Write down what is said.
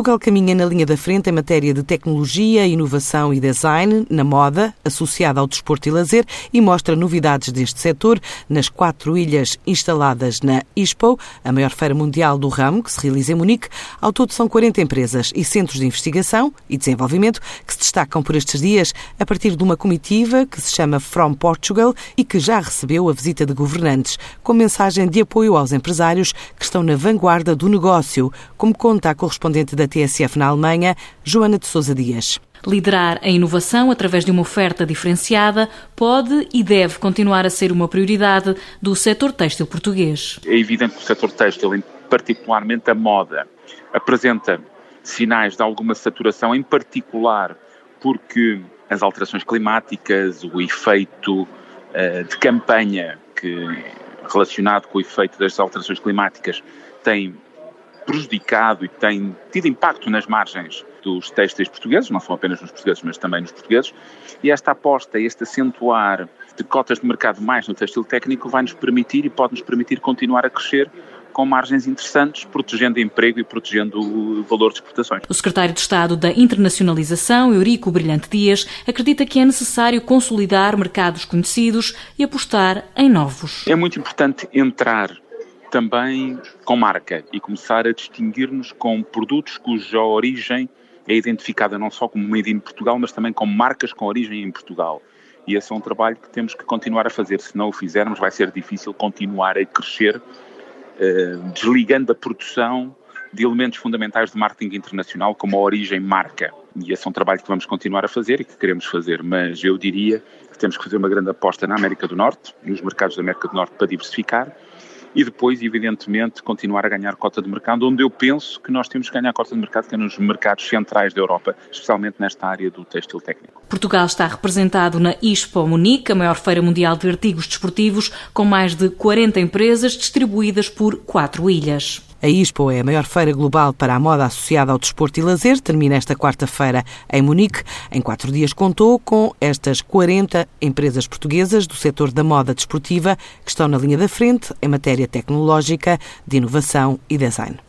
Portugal caminha na linha da frente em matéria de tecnologia, inovação e design na moda, associada ao desporto e lazer, e mostra novidades deste setor nas quatro ilhas instaladas na ISPO, a maior feira mundial do ramo, que se realiza em Munique. Ao todo são 40 empresas e centros de investigação e desenvolvimento que se destacam por estes dias a partir de uma comitiva que se chama From Portugal e que já recebeu a visita de governantes, com mensagem de apoio aos empresários que estão na vanguarda do negócio, como conta a correspondente da TSF na Alemanha, Joana de Sousa Dias. Liderar a inovação através de uma oferta diferenciada pode e deve continuar a ser uma prioridade do setor têxtil português. É evidente que o setor têxtil, particularmente a moda, apresenta sinais de alguma saturação, em particular porque as alterações climáticas, o efeito uh, de campanha que relacionado com o efeito das alterações climáticas tem prejudicado e tem tido impacto nas margens dos têxteis portugueses, não são apenas nos portugueses, mas também nos portugueses, e esta aposta, este acentuar de cotas de mercado mais no têxtil técnico vai nos permitir e pode nos permitir continuar a crescer com margens interessantes, protegendo emprego e protegendo o valor de exportações. O secretário de Estado da Internacionalização, Eurico Brilhante Dias, acredita que é necessário consolidar mercados conhecidos e apostar em novos. É muito importante entrar também com marca e começar a distinguir-nos com produtos cuja origem é identificada não só como made in Portugal, mas também com marcas com origem em Portugal. E esse é um trabalho que temos que continuar a fazer. Se não o fizermos, vai ser difícil continuar a crescer, eh, desligando a produção de elementos fundamentais de marketing internacional, como a origem marca. E esse é um trabalho que vamos continuar a fazer e que queremos fazer. Mas eu diria que temos que fazer uma grande aposta na América do Norte, nos mercados da América do Norte, para diversificar e depois, evidentemente, continuar a ganhar cota de mercado, onde eu penso que nós temos que ganhar cota de mercado, que é nos mercados centrais da Europa, especialmente nesta área do têxtil técnico. Portugal está representado na Expo Munique, a maior feira mundial de artigos desportivos, com mais de 40 empresas distribuídas por quatro ilhas. A ISPO é a maior feira global para a moda associada ao desporto e lazer. Termina esta quarta-feira em Munique. Em quatro dias contou com estas 40 empresas portuguesas do setor da moda desportiva que estão na linha da frente em matéria tecnológica, de inovação e design.